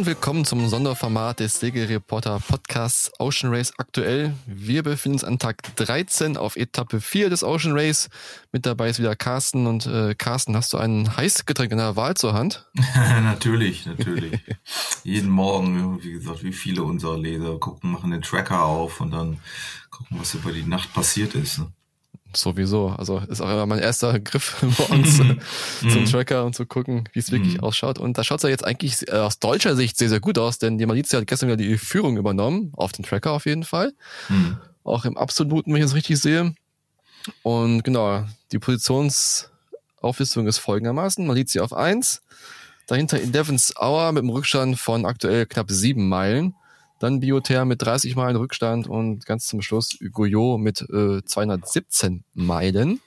und willkommen zum Sonderformat des Segelreporter Podcasts Ocean Race aktuell. Wir befinden uns an Tag 13 auf Etappe 4 des Ocean Race. Mit dabei ist wieder Carsten und äh, Carsten, hast du ein Heißgetränk in der Wahl zur Hand? natürlich, natürlich. Jeden Morgen, wie gesagt, wie viele unserer Leser gucken, machen den Tracker auf und dann gucken, was über die Nacht passiert ist. Ne? Sowieso. Also ist auch immer mein erster Griff uns mhm. zum Tracker und zu gucken, wie es wirklich mhm. ausschaut. Und da schaut es ja jetzt eigentlich äh, aus deutscher Sicht sehr, sehr gut aus, denn die Malizia hat gestern wieder die Führung übernommen, auf den Tracker auf jeden Fall. Mhm. Auch im Absoluten, wenn ich es richtig sehe. Und genau, die Positionsauflistung ist folgendermaßen. Malizia auf eins, dahinter in Devons Hour mit einem Rückstand von aktuell knapp sieben Meilen. Dann Biother mit 30 Meilen Rückstand und ganz zum Schluss Goyot mit äh, 217 Meilen.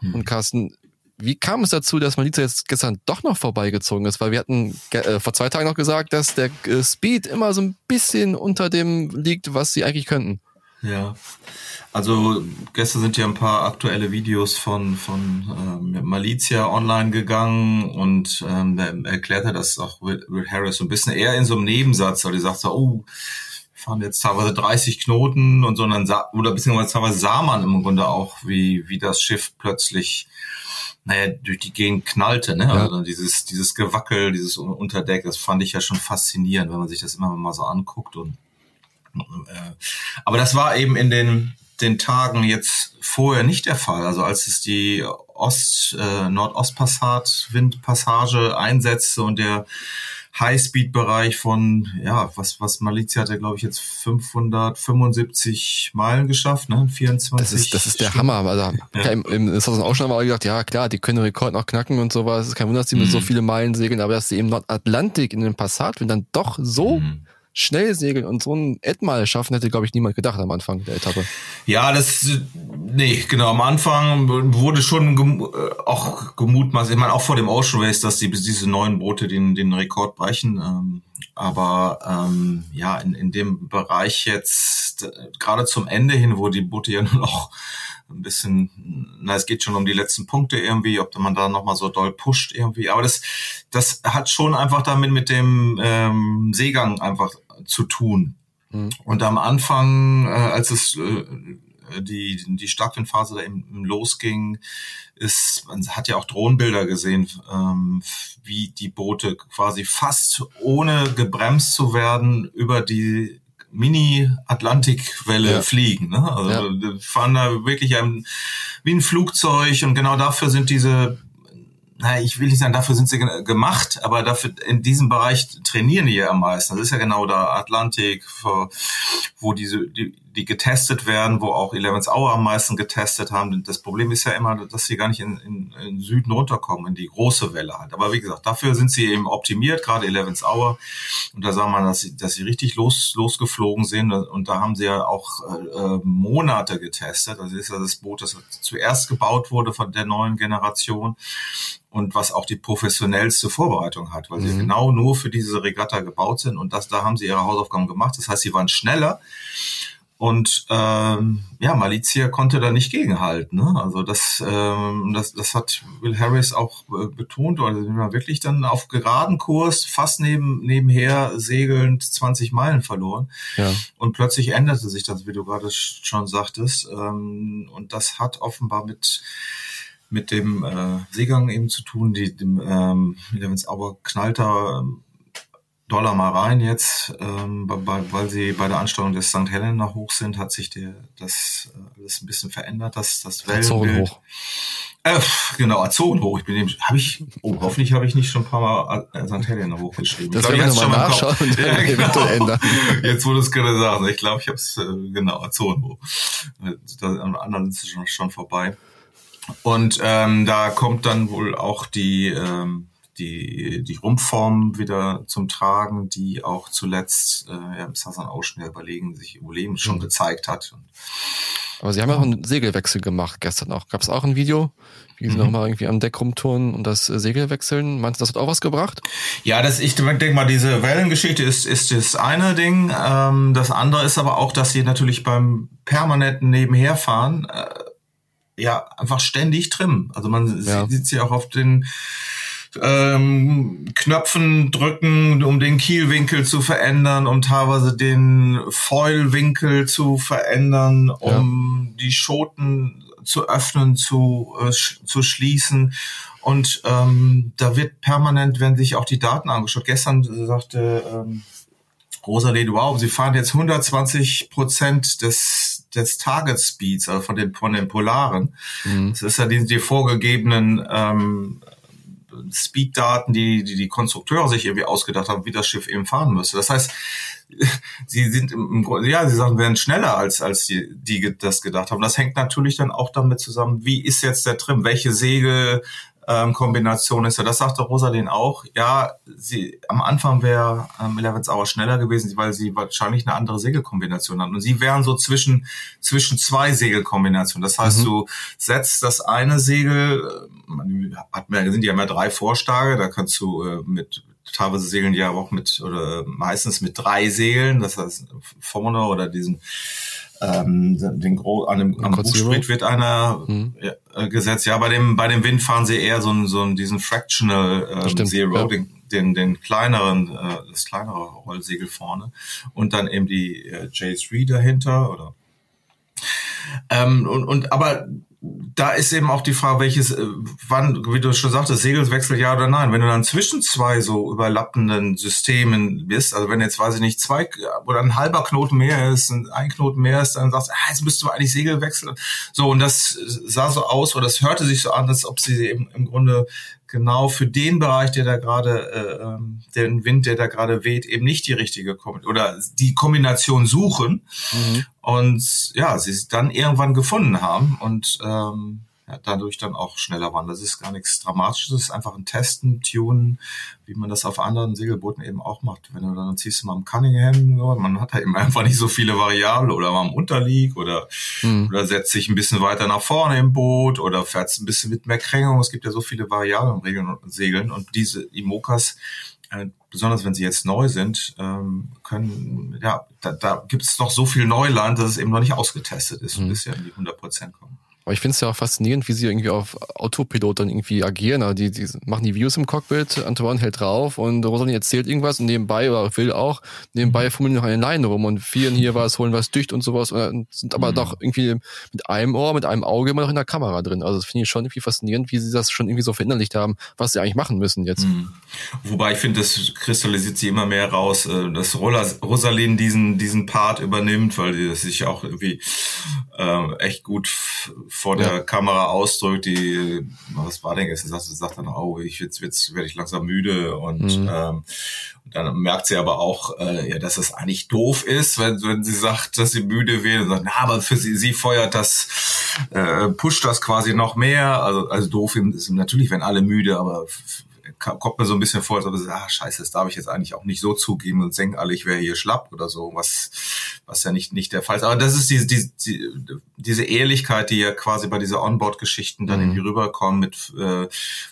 Hm. Und Carsten, wie kam es dazu, dass Maliza jetzt gestern doch noch vorbeigezogen ist? Weil wir hatten äh, vor zwei Tagen noch gesagt, dass der äh, Speed immer so ein bisschen unter dem liegt, was sie eigentlich könnten. Ja, also gestern sind ja ein paar aktuelle Videos von, von ähm, Malizia online gegangen und ähm, er erklärte das auch Will, Harris so ein bisschen eher in so einem Nebensatz, weil die sagt so, oh, wir fahren jetzt teilweise 30 Knoten und so, und dann sah, oder beziehungsweise teilweise sah man im Grunde auch, wie, wie das Schiff plötzlich naja, durch die Gegend knallte, ne? Ja. Also dieses, dieses Gewackel, dieses Unterdeck, das fand ich ja schon faszinierend, wenn man sich das immer mal so anguckt und äh, aber das war eben in den den Tagen jetzt vorher nicht der Fall. Also als es die Ost, äh, Nordostpassat Windpassage einsetzte und der Highspeed-Bereich von, ja, was, was Malizia hatte, glaube ich, jetzt 575 Meilen geschafft, ne? 24. Das ist, das ist der Stunden. Hammer. Also, ja. im, im, das auch schon mal gesagt, ja, klar, die können Rekord noch knacken und sowas. Es ist kein Wunder, dass die mhm. mit so mhm. viele Meilen segeln, aber dass sie im Nordatlantik in den Passatwind dann doch so mhm schnell segeln und so ein Edmal schaffen, hätte, glaube ich, niemand gedacht am Anfang der Etappe. Ja, das, nee, genau, am Anfang wurde schon gem äh, auch gemutmaßt, ich meine, auch vor dem Ocean Race, dass die, diese neuen Boote den, den Rekord brechen. Ähm, aber ähm, ja, in, in dem Bereich jetzt, äh, gerade zum Ende hin, wo die Boote ja nur noch ein bisschen, na, es geht schon um die letzten Punkte irgendwie, ob man da nochmal so doll pusht irgendwie. Aber das, das hat schon einfach damit mit dem ähm, Seegang einfach zu tun. Mhm. Und am Anfang, äh, als es äh, die, die Starkwindphase da eben losging, ist, man hat ja auch Drohnenbilder gesehen, ähm, wie die Boote quasi fast ohne gebremst zu werden über die Mini-Atlantikwelle ja. fliegen. Ne? Also ja. fahren da wirklich ein, wie ein Flugzeug und genau dafür sind diese naja, ich will nicht sagen, dafür sind sie gemacht, aber dafür in diesem Bereich trainieren die ja am meisten. Das ist ja genau der Atlantik, wo diese, die, die getestet werden, wo auch Eleven's Hour am meisten getestet haben. Das Problem ist ja immer, dass sie gar nicht in, in, in Süden runterkommen, in die große Welle halt. Aber wie gesagt, dafür sind sie eben optimiert, gerade Eleven's Hour. Und da sah man, dass sie, dass sie richtig los, losgeflogen sind. Und da haben sie ja auch äh, Monate getestet. Das ist ja das Boot, das zuerst gebaut wurde von der neuen Generation und was auch die professionellste Vorbereitung hat, weil mhm. sie genau nur für diese Regatta gebaut sind und das, da haben sie ihre Hausaufgaben gemacht. Das heißt, sie waren schneller und ähm, ja, Malizia konnte da nicht gegenhalten. Ne? Also das, ähm, das, das hat Will Harris auch äh, betont. Oder sind wir wirklich dann auf geraden Kurs, fast neben, nebenher segelnd 20 Meilen verloren. Ja. Und plötzlich änderte sich das, wie du gerade schon sagtest. Ähm, und das hat offenbar mit mit dem äh, Seegang eben zu tun. Die, dem ähm, Levens aber knallt da ähm, Dollar mal rein jetzt, ähm, weil sie bei der Ansteuerung des St. Helena hoch sind, hat sich der, das äh, alles ein bisschen verändert, das, das Wellenbild. hoch. Äh, genau, Azoren hoch. Ich bin eben, habe ich, oh, hoffentlich habe ich nicht schon ein paar Mal äh, St. Helena hochgeschrieben. Das werden wir nochmal nachschauen und ja, genau. Jetzt wurde es gerade sagen. Ich glaube, ich habe es, äh, genau, Azoren hoch. Da, am anderen ist es schon, schon vorbei. Und ähm, da kommt dann wohl auch die, ähm, die, die Rumpfform wieder zum Tragen, die auch zuletzt äh, ja, im Southern Ocean überlegen, sich Überleben schon mhm. gezeigt hat. Aber sie haben ja auch einen Segelwechsel gemacht gestern auch. Gab es auch ein Video, wie sie mhm. nochmal irgendwie am Deck rumtouren und das äh, Segel wechseln. Meinst du, das hat auch was gebracht? Ja, das, ich denke mal, diese Wellengeschichte ist, ist das eine Ding. Ähm, das andere ist aber auch, dass sie natürlich beim permanenten Nebenherfahren äh, ja einfach ständig trimmen. Also man ja. sieht sie auch auf den ähm, Knöpfen drücken, um den Kielwinkel zu verändern, um teilweise den Foilwinkel zu verändern, um ja. die Schoten zu öffnen, zu, äh, sch zu schließen. Und ähm, da wird permanent, wenn sich auch die Daten angeschaut. Gestern sagte ähm, Rosalie, wow, sie fahren jetzt 120 Prozent des, des Target Speeds, also von den, von den Polaren. Mhm. Das ist ja die, die vorgegebenen ähm, Speed-Daten, die, die die Konstrukteure sich irgendwie ausgedacht haben, wie das Schiff eben fahren müsste. Das heißt, sie sind im Grunde, ja, sie sagen, werden schneller als, als die, die das gedacht haben. Das hängt natürlich dann auch damit zusammen, wie ist jetzt der Trim? Welche Segel ähm, Kombination ist ja, das sagte Rosalyn auch, ja, sie am Anfang wäre ähm, Eleven's Hour schneller gewesen, weil sie wahrscheinlich eine andere Segelkombination hat. Und sie wären so zwischen, zwischen zwei Segelkombinationen. Das heißt, mhm. du setzt das eine Segel, man hat mehr, sind ja immer drei Vorstage, da kannst du äh, mit teilweise segeln die ja auch mit oder meistens mit drei Segeln, das heißt vorne oder diesen ähm, den Gro an dem am Bugspriet wird einer mhm. äh, gesetzt. Ja, bei dem bei dem Wind fahren sie eher so, einen, so einen, diesen Fractional ähm, Stimmt, Zero, ja. den, den, den kleineren, äh, das kleinere Rollsegel vorne und dann eben die äh, J3 dahinter oder ähm, und, und aber da ist eben auch die Frage, welches, äh, wann, wie du schon sagtest, Segelswechsel ja oder nein. Wenn du dann zwischen zwei so überlappenden Systemen bist, also wenn jetzt, weiß ich nicht, zwei oder ein halber Knoten mehr ist, ein Knoten mehr ist, dann sagst du, ah, jetzt müsstest du eigentlich Segel wechseln. So, und das sah so aus, oder das hörte sich so an, als ob sie eben im Grunde genau für den Bereich, der da gerade, äh, ähm, den Wind, der da gerade weht, eben nicht die richtige Kombination oder die Kombination suchen mhm. und ja, sie es dann irgendwann gefunden haben und ähm, ja, dadurch dann auch schneller waren. Das ist gar nichts Dramatisches, das ist einfach ein Testen, Tunen, wie man das auf anderen Segelbooten eben auch macht. Wenn du dann ziehst du mal am Cunningham, man hat da eben einfach nicht so viele Variablen oder mal am Unterlieg oder, mhm. oder setzt sich ein bisschen weiter nach vorne im Boot oder fährt ein bisschen mit mehr Krängung. Es gibt ja so viele Variablen im Regeln und Segeln und diese Imokas, äh, besonders wenn sie jetzt neu sind, ähm, können, ja, da, da gibt es noch so viel Neuland, dass es eben noch nicht ausgetestet ist, mhm. bis sie an die 100 Prozent kommen. Aber ich finde es ja auch faszinierend, wie sie irgendwie auf Autopilot dann irgendwie agieren. Also die, die machen die Views im Cockpit, Antoine hält drauf und Rosalie erzählt irgendwas und nebenbei, oder will auch, nebenbei mhm. fummeln noch eine Leine rum und vielen hier was, holen was dicht und sowas und sind aber mhm. doch irgendwie mit einem Ohr, mit einem Auge immer noch in der Kamera drin. Also das finde ich schon irgendwie faszinierend, wie sie das schon irgendwie so verinnerlicht haben, was sie eigentlich machen müssen jetzt. Mhm. Wobei ich finde, das kristallisiert sie immer mehr raus, äh, dass Rosaline diesen, diesen Part übernimmt, weil die sich auch irgendwie äh, echt gut vor der ja. Kamera ausdrückt, die, was war denn jetzt? Sie sagt, sagt dann, oh, ich jetzt, jetzt werde ich langsam müde und, mhm. ähm, und dann merkt sie aber auch, äh, ja, dass es eigentlich doof ist, wenn, wenn sie sagt, dass sie müde wird und sagt, na, aber für sie, sie feuert das, äh, pusht das quasi noch mehr. Also, also doof ist natürlich, wenn alle müde, aber kommt mir so ein bisschen vor, als ob es, ah, scheiße, das darf ich jetzt eigentlich auch nicht so zugeben und denken alle, ich wäre hier schlapp oder so, was, was ja nicht, nicht der Fall ist. Aber das ist diese, diese, diese Ehrlichkeit, die ja quasi bei dieser Onboard-Geschichten dann mhm. irgendwie rüberkommen, mit, äh,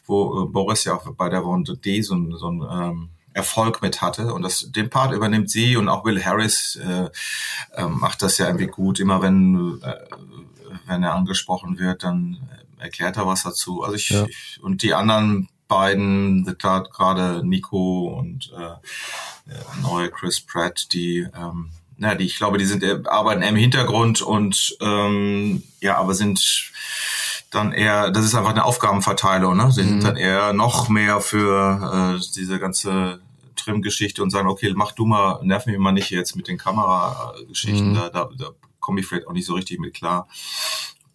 wo äh, Boris ja auch bei der Runde D so, so ein, ähm, Erfolg mit hatte. Und das, den Part übernimmt sie und auch Will Harris äh, äh, macht das ja irgendwie gut. Immer wenn, äh, wenn er angesprochen wird, dann erklärt er was dazu. Also ich, ja. ich und die anderen beiden, gerade Nico und äh, neue Chris Pratt, die ähm, na, die ich glaube, die sind äh, arbeiten eher im Hintergrund und ähm, ja, aber sind dann eher, das ist einfach eine Aufgabenverteilung, ne? Sie mhm. sind dann eher noch mehr für äh, diese ganze Trim-Geschichte und sagen, okay, mach du mal, nerv mich mal nicht jetzt mit den Kamerageschichten, mhm. da, da, da komme ich vielleicht auch nicht so richtig mit klar.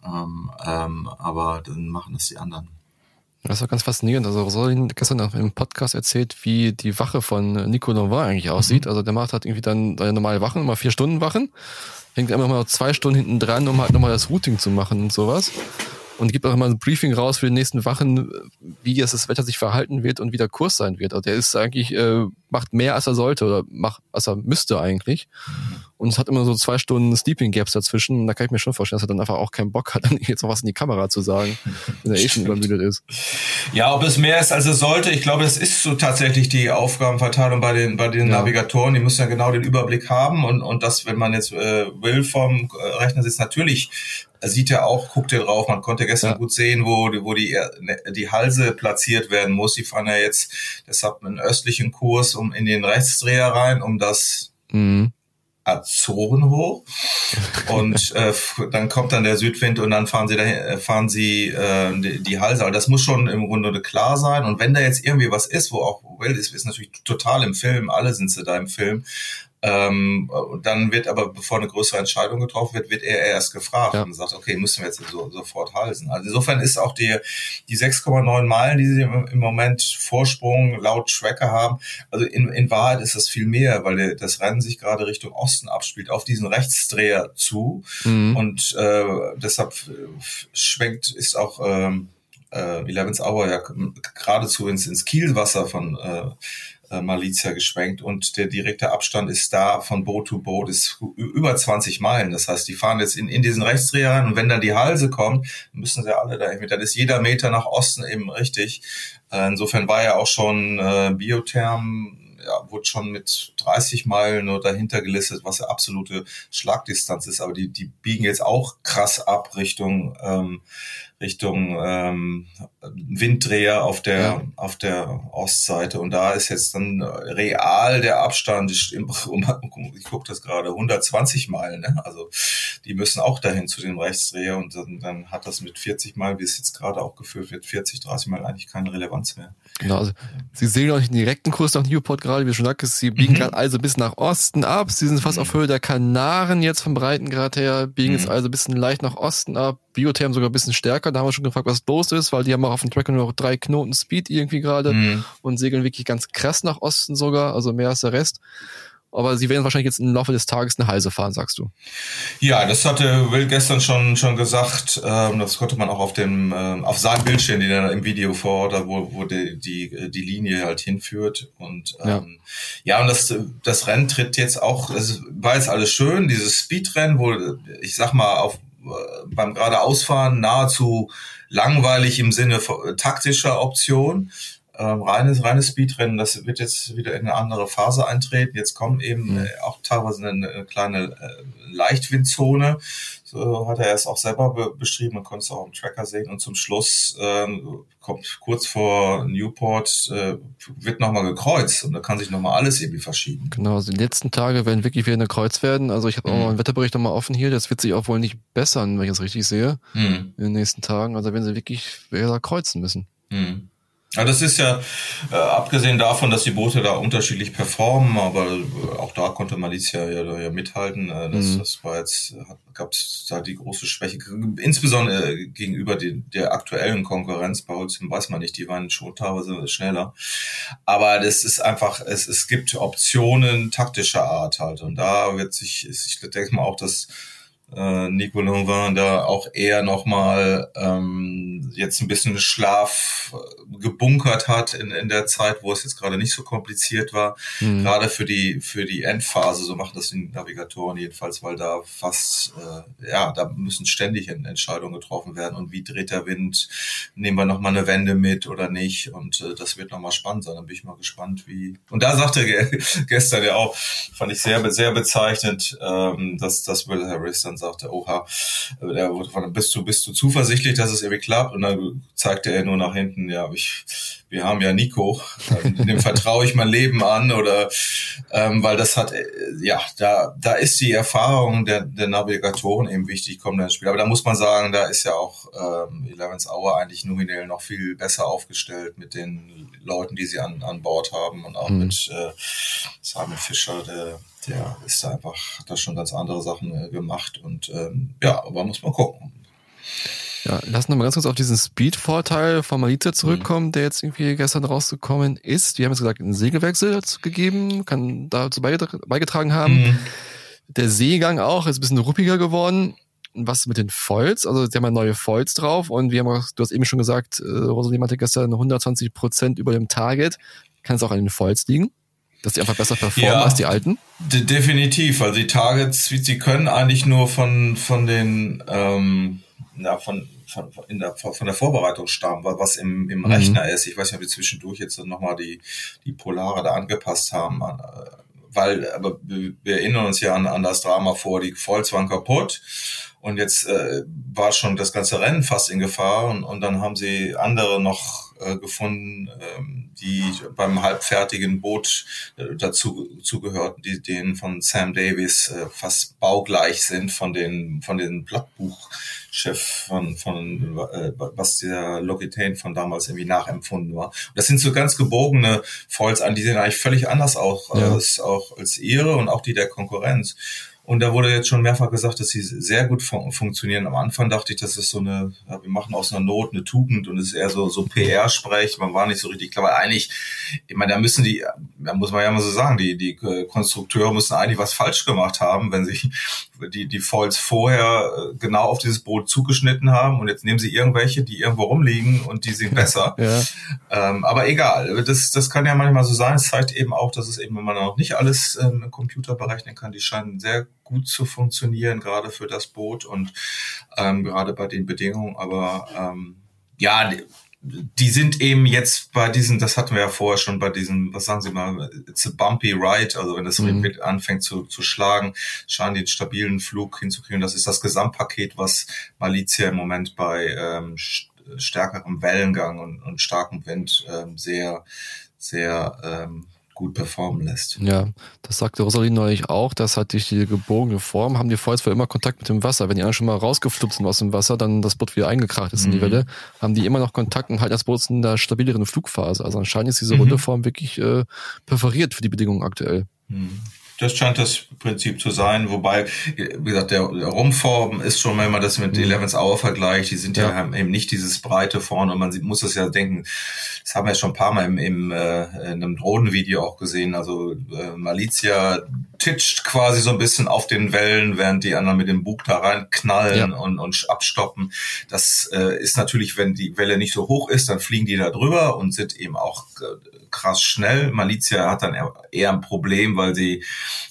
Ähm, ähm, aber dann machen das die anderen. Das war ganz faszinierend. Also Rosalin gestern auch im Podcast erzählt, wie die Wache von Nico Novar eigentlich aussieht. Mhm. Also der macht halt irgendwie dann seine normale Wachen, immer vier Stunden Wachen, hängt immer noch zwei Stunden hinten dran, um halt nochmal das Routing zu machen und sowas. Und gibt auch immer ein Briefing raus für die nächsten Wachen, wie jetzt das Wetter sich verhalten wird und wie der Kurs sein wird. Also der ist eigentlich, äh, macht mehr als er sollte oder macht, als er müsste eigentlich. Und es hat immer so zwei Stunden Sleeping Gaps dazwischen. Und da kann ich mir schon vorstellen, dass er dann einfach auch keinen Bock hat, dann jetzt noch was in die Kamera zu sagen, wenn er eh schon übermüdet ist. Ja, ob es mehr ist, als es sollte, ich glaube, das ist so tatsächlich die Aufgabenverteilung bei den, bei den ja. Navigatoren. Die müssen ja genau den Überblick haben. Und, und das, wenn man jetzt äh, will vom äh, Rechner sitzt, natürlich sieht er auch, guckt er drauf. Man konnte gestern ja. gut sehen, wo, wo die, ne, die Halse platziert werden muss. Die fahren ja jetzt deshalb einen östlichen Kurs um in den Rechtsdreher rein, um das mhm. Azoren hoch und äh, dann kommt dann der Südwind und dann fahren sie dahin, äh, fahren sie äh, die, die Halse. Aber das muss schon im Grunde klar sein. Und wenn da jetzt irgendwie was ist, wo auch Will ist, ist natürlich total im Film, alle sind sie da im Film. Ähm, dann wird aber, bevor eine größere Entscheidung getroffen wird, wird er erst gefragt ja. und sagt, okay, müssen wir jetzt so, sofort halten. Also insofern ist auch die, die 6,9 Meilen, die sie im, im, Moment Vorsprung laut Tracker haben, also in, in Wahrheit ist das viel mehr, weil der, das Rennen sich gerade Richtung Osten abspielt, auf diesen Rechtsdreher zu. Mhm. Und äh, deshalb schwenkt, ist auch ähm, äh, Eleven's Hour ja geradezu ins, ins Kielwasser von äh, äh, Malizia geschwenkt und der direkte Abstand ist da von Boot zu Boot ist über 20 Meilen. Das heißt, die fahren jetzt in, in diesen Rechtsdreher rein und wenn dann die Halse kommt, müssen sie alle da mit. Dann ist jeder Meter nach Osten eben richtig. Äh, insofern war ja auch schon äh, Biotherm ja, wurde schon mit 30 Meilen nur dahinter gelistet, was eine absolute Schlagdistanz ist. Aber die, die biegen jetzt auch krass ab Richtung ähm, Richtung ähm, Winddreher auf der ja. auf der Ostseite und da ist jetzt dann real der Abstand ich, ich gucke das gerade 120 Meilen ne? also die müssen auch dahin zu dem Rechtsdreher und dann, dann hat das mit 40 Meilen wie es jetzt gerade auch geführt wird 40 30 Meilen eigentlich keine Relevanz mehr genau also sie sehen nicht den direkten Kurs nach Newport gerade wie schon gesagt sie biegen mhm. gerade also bis nach Osten ab sie sind fast mhm. auf Höhe der Kanaren jetzt vom Breitengrad her biegen mhm. jetzt also ein bisschen leicht nach Osten ab Biotherm sogar ein bisschen stärker. Da haben wir schon gefragt, was los ist, weil die haben auch auf dem Tracker nur noch drei Knoten Speed irgendwie gerade mhm. und segeln wirklich ganz krass nach Osten sogar, also mehr als der Rest. Aber sie werden wahrscheinlich jetzt im Laufe des Tages eine Halse fahren, sagst du. Ja, das hatte Will gestern schon schon gesagt. Ähm, das konnte man auch auf dem ähm, auf seinem Bildschirm, den er im Video vor, da wo, wo die, die die Linie halt hinführt und ähm, ja. ja und das das Rennen tritt jetzt auch. Es war jetzt alles schön, dieses Speedrennen, wo ich sag mal auf beim geradeausfahren nahezu langweilig im Sinne taktischer Option. Ähm, reines, reines Speedrennen, das wird jetzt wieder in eine andere Phase eintreten. Jetzt kommt eben mhm. auch teilweise eine, eine kleine äh, Leichtwindzone. So hat er es auch selber be beschrieben, man konnte es auch im Tracker sehen. Und zum Schluss ähm, kommt kurz vor Newport, äh, wird nochmal gekreuzt und da kann sich nochmal alles irgendwie verschieben. Genau, also die letzten Tage werden wirklich wieder eine Kreuz werden. Also ich habe mhm. auch mal einen Wetterbericht nochmal offen hier, das wird sich auch wohl nicht bessern, wenn ich das richtig sehe, mhm. in den nächsten Tagen. Also werden sie wirklich wieder kreuzen müssen. Mhm. Ja, das ist ja, äh, abgesehen davon, dass die Boote da unterschiedlich performen, aber äh, auch da konnte Malizia ja, ja mithalten. Äh, das, mhm. das war jetzt, gab es da die große Schwäche, insbesondere äh, gegenüber die, der aktuellen Konkurrenz. Bei Holcim weiß man nicht, die waren schon teilweise schneller. Aber das ist einfach, es, es gibt Optionen taktischer Art halt. Und da wird sich, ich denke mal auch, dass äh, Nico Lanvin da auch eher nochmal ähm, jetzt ein bisschen Schlaf äh, gebunkert hat in, in der Zeit, wo es jetzt gerade nicht so kompliziert war. Mhm. Gerade für die für die Endphase, so machen das die Navigatoren jedenfalls, weil da fast äh, ja, da müssen ständig Entscheidungen getroffen werden und wie dreht der Wind, nehmen wir nochmal eine Wende mit oder nicht und äh, das wird nochmal spannend sein. Dann bin ich mal gespannt, wie. Und da sagte gestern ja auch, fand ich sehr sehr bezeichnend, ähm, dass dass Will Harris dann sagte, oha, der wurde von, bist du, bist du zuversichtlich, dass es irgendwie klappt? Und dann zeigte er nur nach hinten, ja, ich, wir haben ja Nico, dem vertraue ich mein Leben an oder ähm, weil das hat, äh, ja, da, da ist die Erfahrung der, der Navigatoren eben wichtig, kommen dann ins Spiel. Aber da muss man sagen, da ist ja auch ähm, Eleven's Hour eigentlich nominell noch viel besser aufgestellt mit den Leuten, die sie an, an Bord haben und auch mhm. mit äh, Simon Fischer, der der ist einfach, hat da schon ganz andere Sachen äh, gemacht und ähm, ja, aber muss man gucken. Ja, lass uns mal ganz kurz auf diesen Speed-Vorteil von Malita zurückkommen, mhm. der jetzt irgendwie gestern rausgekommen ist. Wir haben jetzt gesagt, einen Segelwechsel gegeben, kann dazu beigetragen haben. Mhm. Der Seegang auch ist ein bisschen ruppiger geworden. Was mit den Foils? Also, sie haben ja neue Foils drauf und wir haben auch, du hast eben schon gesagt, äh, Rosalie hatte gestern 120 Prozent über dem Target. Kann es auch an den Foils liegen? Dass die einfach besser performen ja, als die alten? De definitiv. Also die Targets, sie können eigentlich nur von, von den, ähm, ja, von, von, in der, von der Vorbereitung stammen, was im, im mhm. Rechner ist. Ich weiß nicht, ob wir zwischendurch jetzt nochmal die, die Polare da angepasst haben. Äh, weil, aber wir erinnern uns ja an, an das Drama vor, die Volz waren kaputt und jetzt äh, war schon das ganze Rennen fast in Gefahr und, und dann haben sie andere noch äh, gefunden, ähm, die beim halbfertigen Boot äh, dazu zugehörten, die denen von Sam Davis äh, fast baugleich sind von den von den Blattbuchchef von von äh, was der Logitain von damals irgendwie nachempfunden war. Und das sind so ganz gebogene Foils an, die sehen eigentlich völlig anders aus ja. als auch als ihre und auch die der Konkurrenz. Und da wurde jetzt schon mehrfach gesagt, dass sie sehr gut fun funktionieren. Am Anfang dachte ich, das ist so eine, ja, wir machen aus einer Not eine Tugend und es ist eher so, so PR-Sprech. Man war nicht so richtig klar. Aber eigentlich, ich meine, da müssen die, da muss man ja mal so sagen, die, die Konstrukteure müssen eigentlich was falsch gemacht haben, wenn sie die, die Foils vorher äh, genau auf dieses Boot zugeschnitten haben und jetzt nehmen sie irgendwelche, die irgendwo rumliegen und die sind besser. Ja. Ähm, aber egal, das, das kann ja manchmal so sein. Es zeigt eben auch, dass es eben, wenn man noch nicht alles ähm, im Computer berechnen kann, die scheinen sehr gut zu funktionieren, gerade für das Boot und ähm, gerade bei den Bedingungen. Aber ähm, ja, die sind eben jetzt bei diesen, das hatten wir ja vorher schon bei diesen, was sagen Sie mal, it's a bumpy ride, also wenn das mhm. anfängt zu, zu schlagen, scheinen die einen stabilen Flug hinzukriegen. Das ist das Gesamtpaket, was Malizia im Moment bei ähm, stärkerem Wellengang und, und starkem Wind ähm, sehr, sehr ähm, gut performen lässt. Ja, das sagte Rosalie neulich auch, dass halt durch die gebogene Form haben die Foils immer Kontakt mit dem Wasser. Wenn die anderen schon mal rausgefluppt sind aus dem Wasser, dann das Boot wieder eingekracht ist mhm. in die mhm. Welle, haben die immer noch Kontakt und halt das Boot in der stabileren Flugphase. Also anscheinend ist diese mhm. runde Form wirklich äh, perforiert für die Bedingungen aktuell. Mhm. Das scheint das Prinzip zu sein, wobei, wie gesagt, der, der Rumform ist schon, wenn man das mit mhm. Eleven's Hour vergleicht, die sind ja. ja, eben nicht dieses breite vorne und man muss das ja denken, das haben wir schon ein paar Mal im, im äh, in einem Drohnenvideo auch gesehen, also äh, Malizia titscht quasi so ein bisschen auf den Wellen, während die anderen mit dem Bug da reinknallen ja. und, und abstoppen. Das äh, ist natürlich, wenn die Welle nicht so hoch ist, dann fliegen die da drüber und sind eben auch äh, krass schnell. Malizia hat dann eher ein Problem, weil sie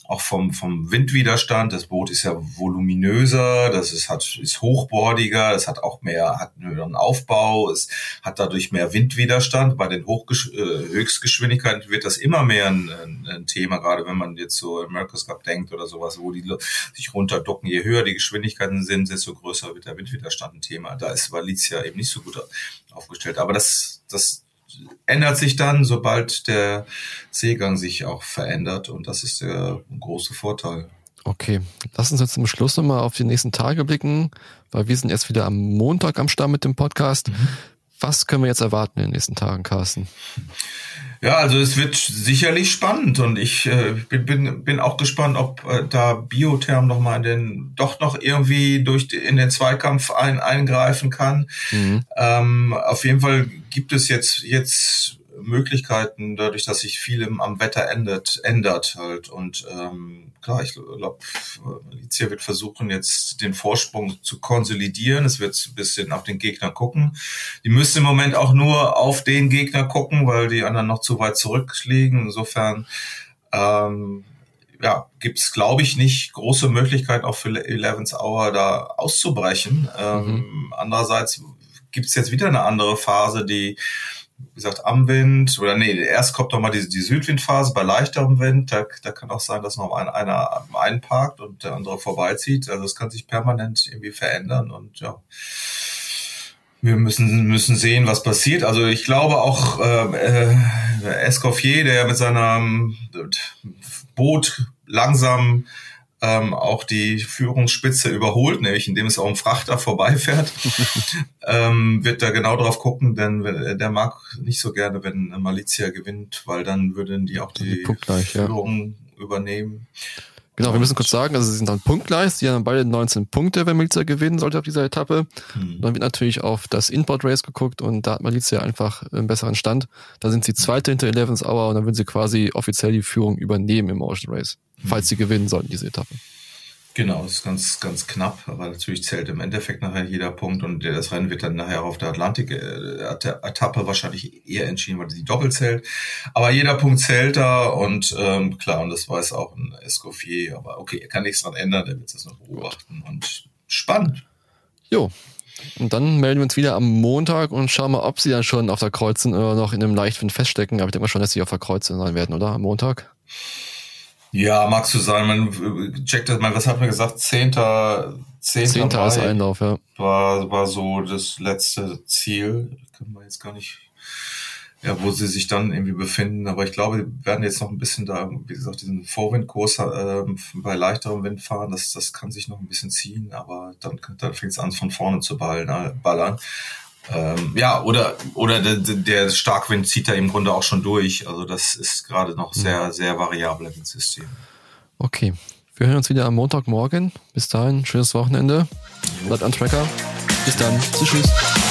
auch vom, vom Windwiderstand, das Boot ist ja voluminöser, das ist, hat, ist hochbordiger, das hat auch mehr, hat einen Aufbau, es hat dadurch mehr Windwiderstand. Bei den Hochgesch äh, Höchstgeschwindigkeiten wird das immer mehr ein, ein, Thema, gerade wenn man jetzt so America's Cup denkt oder sowas, wo die sich runterducken. Je höher die Geschwindigkeiten sind, desto größer wird der Windwiderstand ein Thema. Da ist Valizia eben nicht so gut aufgestellt. Aber das, das ändert sich dann, sobald der Seegang sich auch verändert und das ist der große Vorteil. Okay, lass uns jetzt zum Schluss nochmal auf die nächsten Tage blicken, weil wir sind jetzt wieder am Montag am Start mit dem Podcast. Mhm. Was können wir jetzt erwarten in den nächsten Tagen, Carsten? Ja, also es wird sicherlich spannend und ich äh, bin, bin, bin auch gespannt, ob äh, da Biotherm noch mal in den doch noch irgendwie durch die, in den Zweikampf ein, eingreifen kann. Mhm. Ähm, auf jeden Fall gibt es jetzt jetzt Möglichkeiten, dadurch, dass sich viel am Wetter ändert, ändert halt. Und ähm, klar, ich glaube, Alicia wird versuchen, jetzt den Vorsprung zu konsolidieren. Es wird ein bisschen auf den Gegner gucken. Die müsste im Moment auch nur auf den Gegner gucken, weil die anderen noch zu weit zurückliegen. Insofern ähm, ja, gibt es, glaube ich, nicht große Möglichkeit auch für Eleven's Hour da auszubrechen. Ähm, mhm. Andererseits gibt es jetzt wieder eine andere Phase, die wie gesagt, am Wind, oder nee, erst kommt doch mal die, die Südwindphase bei leichterem Wind, da, da kann auch sein, dass noch ein, einer einparkt und der andere vorbeizieht. Also es kann sich permanent irgendwie verändern und ja. Wir müssen, müssen sehen, was passiert. Also ich glaube auch äh, äh, Escoffier, der mit seinem Boot langsam ähm, auch die Führungsspitze überholt, nämlich indem es auch ein Frachter vorbeifährt, ähm, wird da genau drauf gucken, denn der mag nicht so gerne, wenn Malizia gewinnt, weil dann würden die auch die, die Führung ja. übernehmen. Genau, wir müssen kurz sagen, also sie sind dann punktgleich, sie haben beide 19 Punkte, wenn Malizia gewinnen sollte auf dieser Etappe. Hm. Dann wird natürlich auf das Import Race geguckt und da hat Malizia einfach einen besseren Stand. Da sind sie zweite hinter 11 Hour und dann würden sie quasi offiziell die Führung übernehmen im Ocean Race, falls sie gewinnen sollten, diese Etappe. Genau, ist ganz, ganz knapp, aber natürlich zählt im Endeffekt nachher jeder Punkt und das Rennen wird dann nachher auf der Atlantik-Etappe wahrscheinlich eher entschieden, weil die doppelt zählt. Aber jeder Punkt zählt da und ähm, klar, und das weiß auch ein Escoffier, aber okay, er kann nichts dran ändern, der wird das noch beobachten und spannend. Jo. Und dann melden wir uns wieder am Montag und schauen mal, ob sie dann schon auf der Kreuzen oder noch in einem Leichtwind feststecken. Aber ich denke mal schon, dass sie auf der Kreuzen sein werden, oder? Am Montag? Ja, magst du sagen, man checkt das mal, was hat man gesagt? Zehnter, Zehnter, Zehnter ist Einlauf, ja. War, war so das letzte Ziel. Können wir jetzt gar nicht, ja, wo sie sich dann irgendwie befinden. Aber ich glaube, wir werden jetzt noch ein bisschen da, wie gesagt, diesen Vorwindkurs äh, bei leichterem Wind fahren. Das, das kann sich noch ein bisschen ziehen, aber dann, dann fängt es an, von vorne zu ballen, ballern. Ähm, ja, oder, oder der, der Starkwind zieht da im Grunde auch schon durch. Also das ist gerade noch mhm. sehr, sehr variabel im System. Okay. Wir hören uns wieder am Montagmorgen. Bis dahin, schönes Wochenende. Bleibt an Tracker. Bis dann. Tschüss. tschüss.